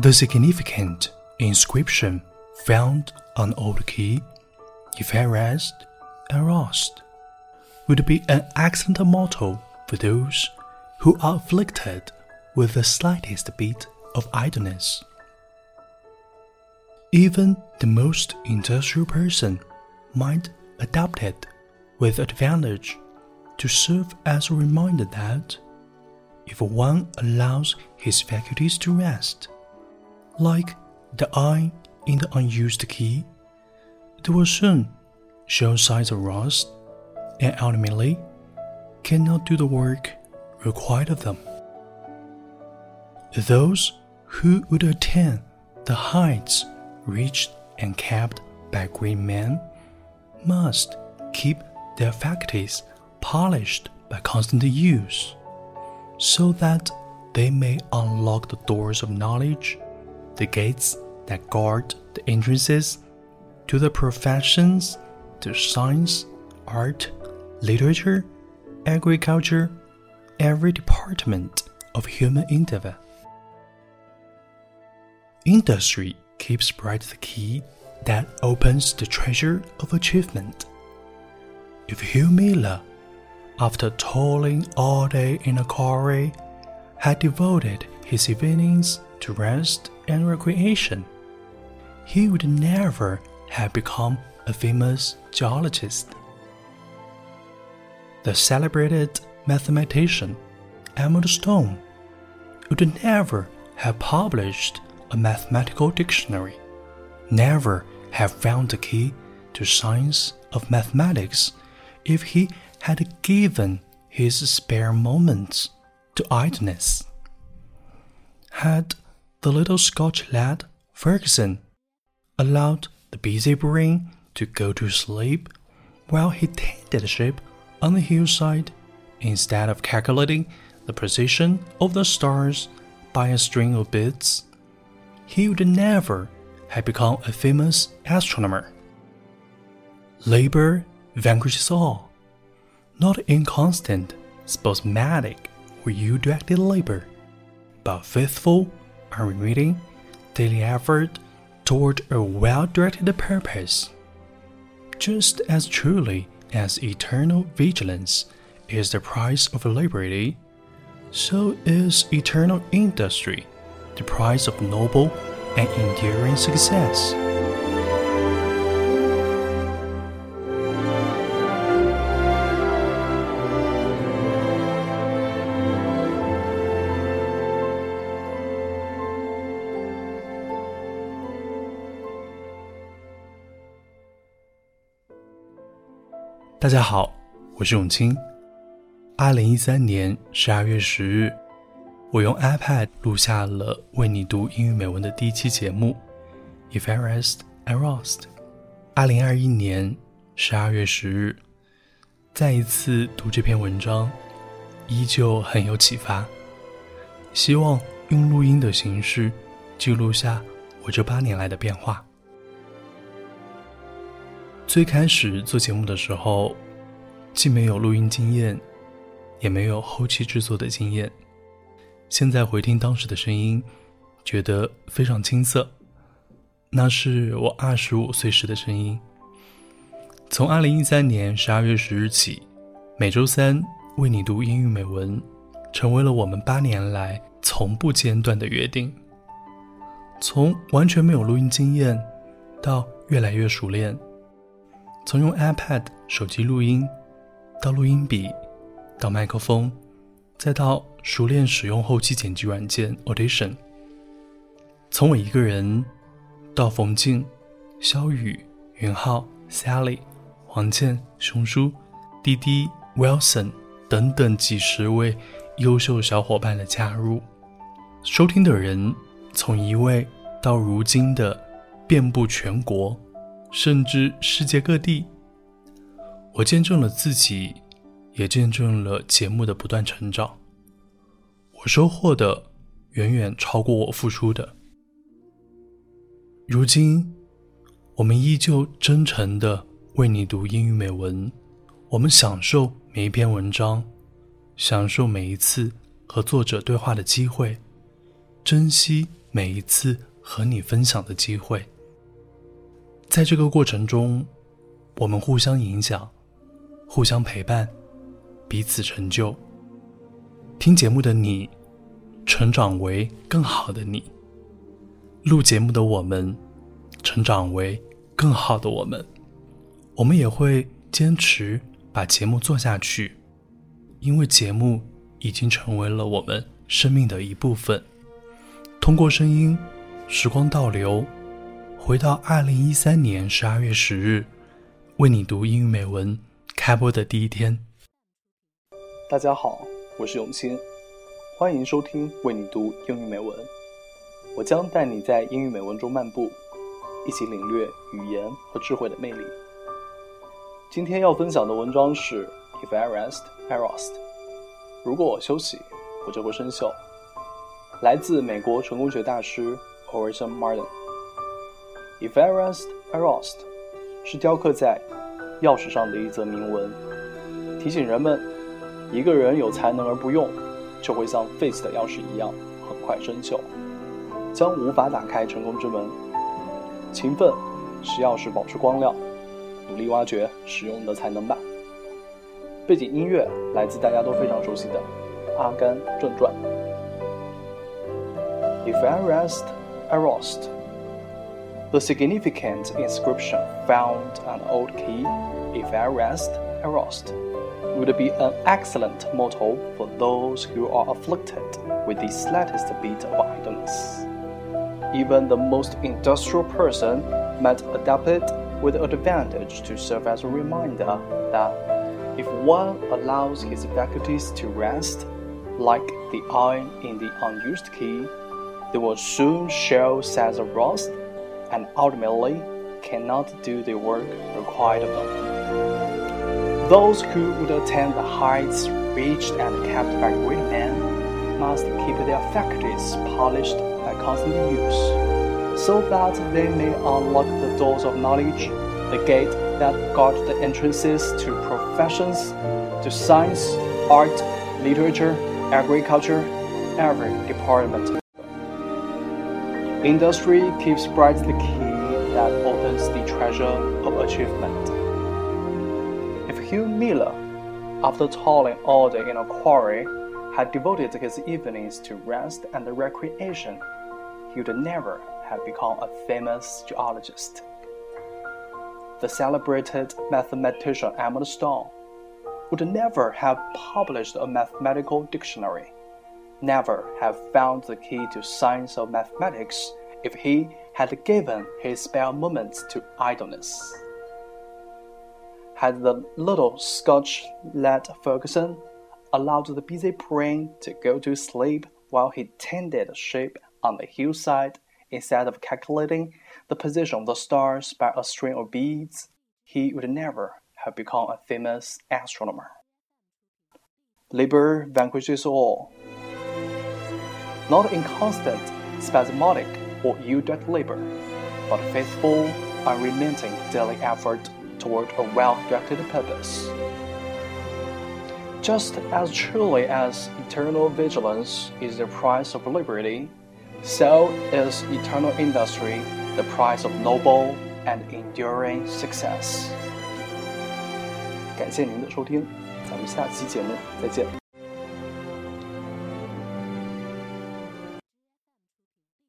The significant inscription found on old key, if erased, aroused, would be an excellent motto for those who are afflicted with the slightest bit of idleness. Even the most industrial person might adopt it with advantage to serve as a reminder that if one allows his faculties to rest, like the eye in the unused key, it will soon show signs of rust and ultimately cannot do the work required of them. Those who would attain the heights reached and kept by great men must keep their faculties polished by constant use, so that they may unlock the doors of knowledge, the gates that guard the entrances to the professions, to science, art, literature, agriculture, every department of human endeavor. Industry keeps bright the key that opens the treasure of achievement. If Hugh Miller, after toiling all day in a quarry, had devoted his evenings to rest and recreation, he would never have become a famous geologist. The celebrated mathematician Edmund Stone would never have published a mathematical dictionary, never have found the key to science of mathematics if he had given his spare moments to idleness. Had the little Scotch lad, Ferguson, allowed the busy brain to go to sleep while he tended a sheep on the hillside instead of calculating the position of the stars by a string of bits. he would never have become a famous astronomer. Labor vanquishes all. Not inconstant, spasmodic, or you directed labor, but faithful, unremitting, daily effort toward a well directed purpose. Just as truly as eternal vigilance is the price of liberty, so is eternal industry the price of noble and enduring success. 大家好，我是永清。二零一三年十二月十日，我用 iPad 录下了为你读英语美文的第一期节目。If I rest, I rust。二零二一年十二月十日，再一次读这篇文章，依旧很有启发。希望用录音的形式记录下我这八年来的变化。最开始做节目的时候，既没有录音经验，也没有后期制作的经验。现在回听当时的声音，觉得非常青涩。那是我二十五岁时的声音。从二零一三年十二月十日起，每周三为你读英语美文，成为了我们八年来从不间断的约定。从完全没有录音经验，到越来越熟练。从用 iPad 手机录音，到录音笔，到麦克风，再到熟练使用后期剪辑软件 Audition。从我一个人，到冯静、肖宇、云浩、Sally、黄健、熊叔、滴滴、Wilson 等等几十位优秀小伙伴的加入，收听的人从一位到如今的遍布全国。甚至世界各地，我见证了自己，也见证了节目的不断成长。我收获的远远超过我付出的。如今，我们依旧真诚的为你读英语美文，我们享受每一篇文章，享受每一次和作者对话的机会，珍惜每一次和你分享的机会。在这个过程中，我们互相影响，互相陪伴，彼此成就。听节目的你，成长为更好的你；录节目的我们，成长为更好的我们。我们也会坚持把节目做下去，因为节目已经成为了我们生命的一部分。通过声音，时光倒流，回到二零一三年十二月十日，为你读英语美文开播的第一天。大家好。我是永清，欢迎收听为你读英语美文。我将带你在英语美文中漫步，一起领略语言和智慧的魅力。今天要分享的文章是 If I rest, I rust。如果我休息，我就会生锈。来自美国成功学大师 Orison Martin。If I rest, I rust，是雕刻在钥匙上的一则铭文，提醒人们。一个人有才能而不用，就会像废弃的钥匙一样，很快生锈，将无法打开成功之门。勤奋使钥匙保持光亮，努力挖掘使用的才能吧。背景音乐来自大家都非常熟悉的《阿甘正传》。If I rest, I rust. The significant inscription found on old key. If I rest, I rust. would be an excellent motto for those who are afflicted with the slightest bit of idleness. Even the most industrial person might adapt it with advantage to serve as a reminder that if one allows his faculties to rest, like the iron in the unused key, they will soon show signs of rust and ultimately cannot do the work required of them. Those who would attain the heights reached and kept by great men must keep their faculties polished by constant use, so that they may unlock the doors of knowledge, the gate that guard the entrances to professions, to science, art, literature, agriculture, every department. Industry keeps bright the key that opens the treasure of achievement. If Hugh Miller, after toiling all day in a quarry, had devoted his evenings to rest and recreation, he would never have become a famous geologist. The celebrated mathematician Edmund Stone would never have published a mathematical dictionary, never have found the key to science or mathematics if he had given his spare moments to idleness had the little Scotch lad Ferguson allowed the busy brain to go to sleep while he tended sheep on the hillside instead of calculating the position of the stars by a string of beads, he would never have become a famous astronomer. Labor vanquishes all Not inconstant, spasmodic, or ill-direct labor, but faithful, unremitting daily effort toward a well-directed purpose. Just as truly as eternal vigilance is the price of liberty, so is eternal industry the price of noble and enduring success. 感谢您的收听，咱们下期节目再见。